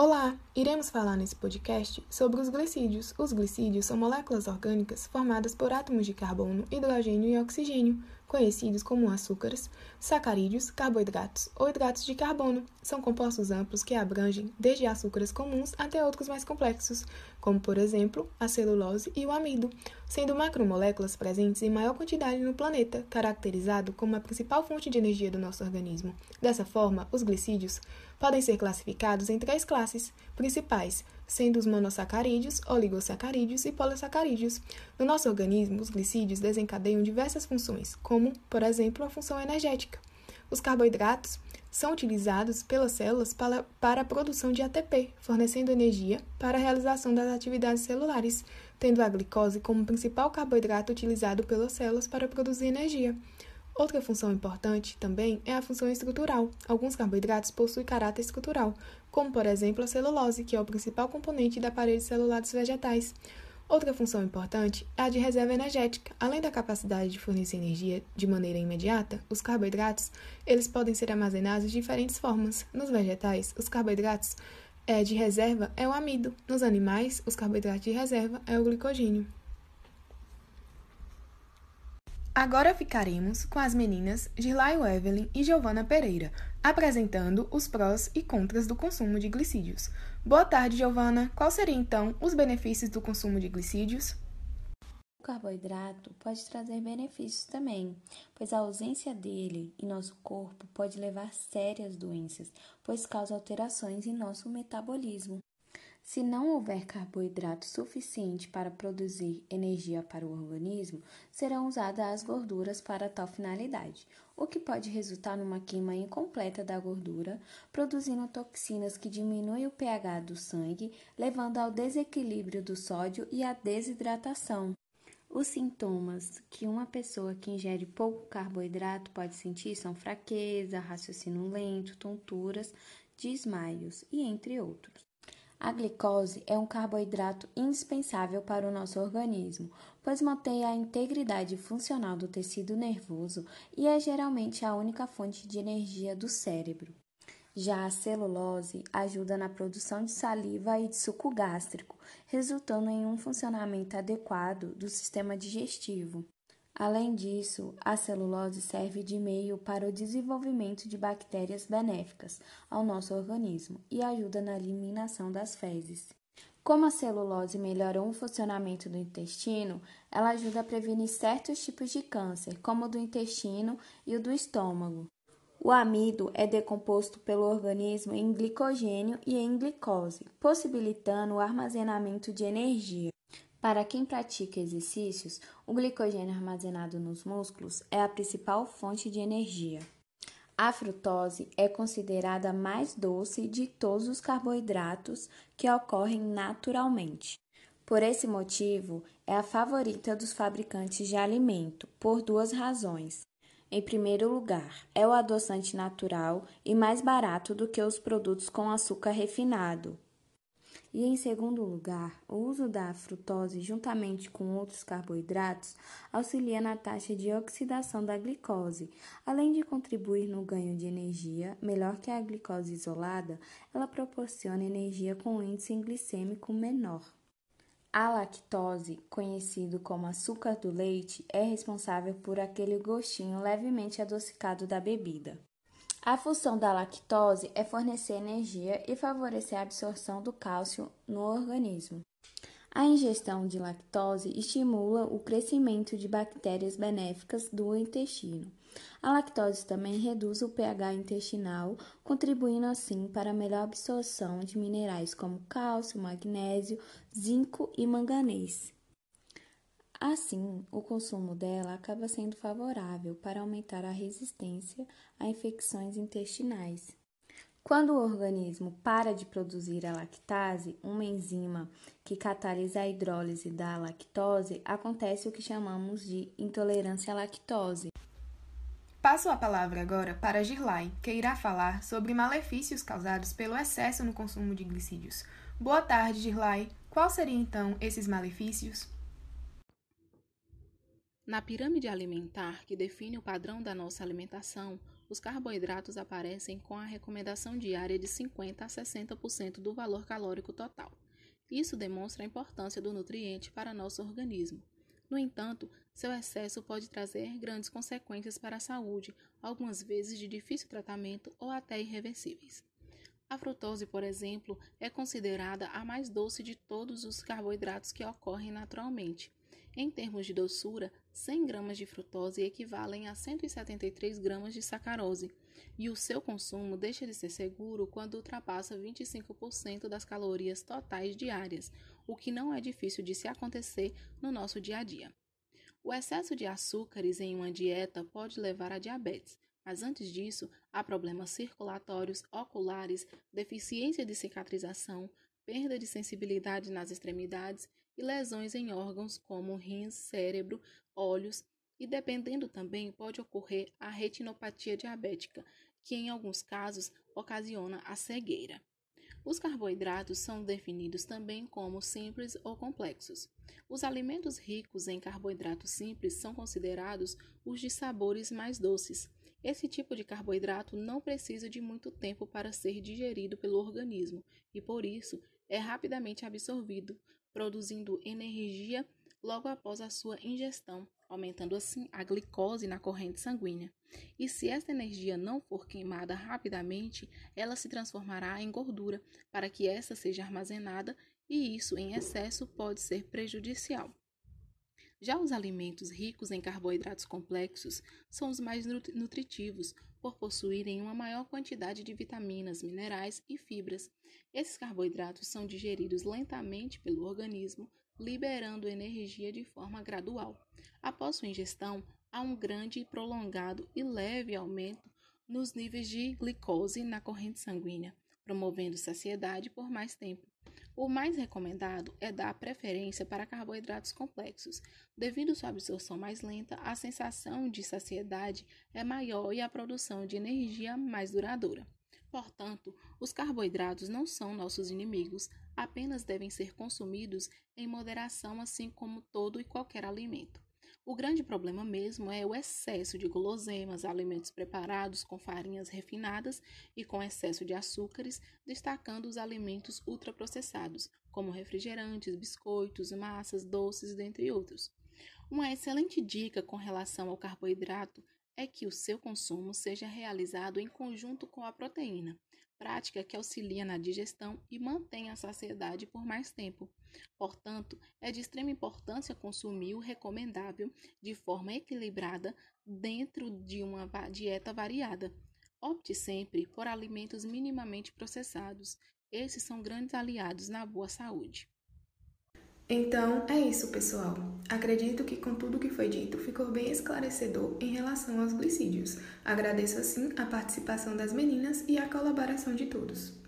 Olá! Iremos falar nesse podcast sobre os glicídios. Os glicídios são moléculas orgânicas formadas por átomos de carbono, hidrogênio e oxigênio, conhecidos como açúcares, sacarídeos, carboidratos ou hidratos de carbono. São compostos amplos que abrangem desde açúcares comuns até outros mais complexos, como por exemplo a celulose e o amido, sendo macromoléculas presentes em maior quantidade no planeta, caracterizado como a principal fonte de energia do nosso organismo. Dessa forma, os glicídios podem ser classificados em três classes principais, sendo os monossacarídeos, oligosacarídeos e polissacarídeos. No nosso organismo, os glicídios desencadeiam diversas funções, como, por exemplo, a função energética. Os carboidratos são utilizados pelas células para, para a produção de ATP, fornecendo energia para a realização das atividades celulares, tendo a glicose como principal carboidrato utilizado pelas células para produzir energia. Outra função importante também é a função estrutural. Alguns carboidratos possuem caráter estrutural, como por exemplo a celulose, que é o principal componente da parede celular dos vegetais. Outra função importante é a de reserva energética. Além da capacidade de fornecer energia de maneira imediata, os carboidratos eles podem ser armazenados de diferentes formas. Nos vegetais, os carboidratos é, de reserva é o amido. Nos animais, os carboidratos de reserva é o glicogênio. Agora ficaremos com as meninas Girlaio Evelyn e Giovana Pereira, apresentando os prós e contras do consumo de glicídios. Boa tarde, Giovana. Qual seria então os benefícios do consumo de glicídios? O carboidrato pode trazer benefícios também, pois a ausência dele em nosso corpo pode levar sérias doenças, pois causa alterações em nosso metabolismo. Se não houver carboidrato suficiente para produzir energia para o organismo, serão usadas as gorduras para tal finalidade, o que pode resultar numa queima incompleta da gordura, produzindo toxinas que diminuem o pH do sangue, levando ao desequilíbrio do sódio e à desidratação. Os sintomas que uma pessoa que ingere pouco carboidrato pode sentir são fraqueza, raciocínio lento, tonturas, desmaios e entre outros. A glicose é um carboidrato indispensável para o nosso organismo, pois mantém a integridade funcional do tecido nervoso e é geralmente a única fonte de energia do cérebro. Já a celulose ajuda na produção de saliva e de suco gástrico, resultando em um funcionamento adequado do sistema digestivo. Além disso, a celulose serve de meio para o desenvolvimento de bactérias benéficas ao nosso organismo e ajuda na eliminação das fezes. Como a celulose melhora o funcionamento do intestino, ela ajuda a prevenir certos tipos de câncer, como o do intestino e o do estômago. O amido é decomposto pelo organismo em glicogênio e em glicose, possibilitando o armazenamento de energia. Para quem pratica exercícios, o glicogênio armazenado nos músculos é a principal fonte de energia. A frutose é considerada a mais doce de todos os carboidratos que ocorrem naturalmente. Por esse motivo, é a favorita dos fabricantes de alimento, por duas razões. Em primeiro lugar, é o adoçante natural e mais barato do que os produtos com açúcar refinado. E em segundo lugar, o uso da frutose juntamente com outros carboidratos auxilia na taxa de oxidação da glicose. Além de contribuir no ganho de energia, melhor que a glicose isolada, ela proporciona energia com índice glicêmico menor. A lactose, conhecido como açúcar do leite, é responsável por aquele gostinho levemente adocicado da bebida. A função da lactose é fornecer energia e favorecer a absorção do cálcio no organismo. A ingestão de lactose estimula o crescimento de bactérias benéficas do intestino. A lactose também reduz o pH intestinal, contribuindo assim para a melhor absorção de minerais como cálcio, magnésio, zinco e manganês. Assim, o consumo dela acaba sendo favorável para aumentar a resistência a infecções intestinais. Quando o organismo para de produzir a lactase, uma enzima que catalisa a hidrólise da lactose, acontece o que chamamos de intolerância à lactose. Passo a palavra agora para Girlai, que irá falar sobre malefícios causados pelo excesso no consumo de glicídios. Boa tarde, Girlai. Quais seriam então esses malefícios? Na pirâmide alimentar que define o padrão da nossa alimentação, os carboidratos aparecem com a recomendação diária de 50 a 60% do valor calórico total. Isso demonstra a importância do nutriente para nosso organismo. No entanto, seu excesso pode trazer grandes consequências para a saúde, algumas vezes de difícil tratamento ou até irreversíveis. A frutose, por exemplo, é considerada a mais doce de todos os carboidratos que ocorrem naturalmente. Em termos de doçura, 100 gramas de frutose equivalem a 173 gramas de sacarose, e o seu consumo deixa de ser seguro quando ultrapassa 25% das calorias totais diárias, o que não é difícil de se acontecer no nosso dia a dia. O excesso de açúcares em uma dieta pode levar a diabetes, mas antes disso, há problemas circulatórios, oculares, deficiência de cicatrização, perda de sensibilidade nas extremidades e lesões em órgãos como rins, cérebro, olhos e dependendo também pode ocorrer a retinopatia diabética, que em alguns casos ocasiona a cegueira. Os carboidratos são definidos também como simples ou complexos. Os alimentos ricos em carboidratos simples são considerados os de sabores mais doces. Esse tipo de carboidrato não precisa de muito tempo para ser digerido pelo organismo e, por isso, é rapidamente absorvido, produzindo energia logo após a sua ingestão, aumentando assim a glicose na corrente sanguínea. E se esta energia não for queimada rapidamente, ela se transformará em gordura, para que essa seja armazenada, e isso em excesso pode ser prejudicial. Já os alimentos ricos em carboidratos complexos são os mais nutritivos, por possuírem uma maior quantidade de vitaminas, minerais e fibras. Esses carboidratos são digeridos lentamente pelo organismo, liberando energia de forma gradual. Após sua ingestão, há um grande, prolongado e leve aumento nos níveis de glicose na corrente sanguínea, promovendo saciedade por mais tempo. O mais recomendado é dar preferência para carboidratos complexos. Devido sua absorção mais lenta, a sensação de saciedade é maior e a produção de energia mais duradoura. Portanto, os carboidratos não são nossos inimigos, apenas devem ser consumidos em moderação, assim como todo e qualquer alimento. O grande problema mesmo é o excesso de guloseimas, alimentos preparados com farinhas refinadas e com excesso de açúcares, destacando os alimentos ultraprocessados, como refrigerantes, biscoitos, massas, doces, dentre outros. Uma excelente dica com relação ao carboidrato é que o seu consumo seja realizado em conjunto com a proteína, prática que auxilia na digestão e mantém a saciedade por mais tempo. Portanto, é de extrema importância consumir o recomendável de forma equilibrada dentro de uma dieta variada. Opte sempre por alimentos minimamente processados. Esses são grandes aliados na boa saúde. Então é isso, pessoal. Acredito que com tudo que foi dito ficou bem esclarecedor em relação aos glicídios. Agradeço assim a participação das meninas e a colaboração de todos.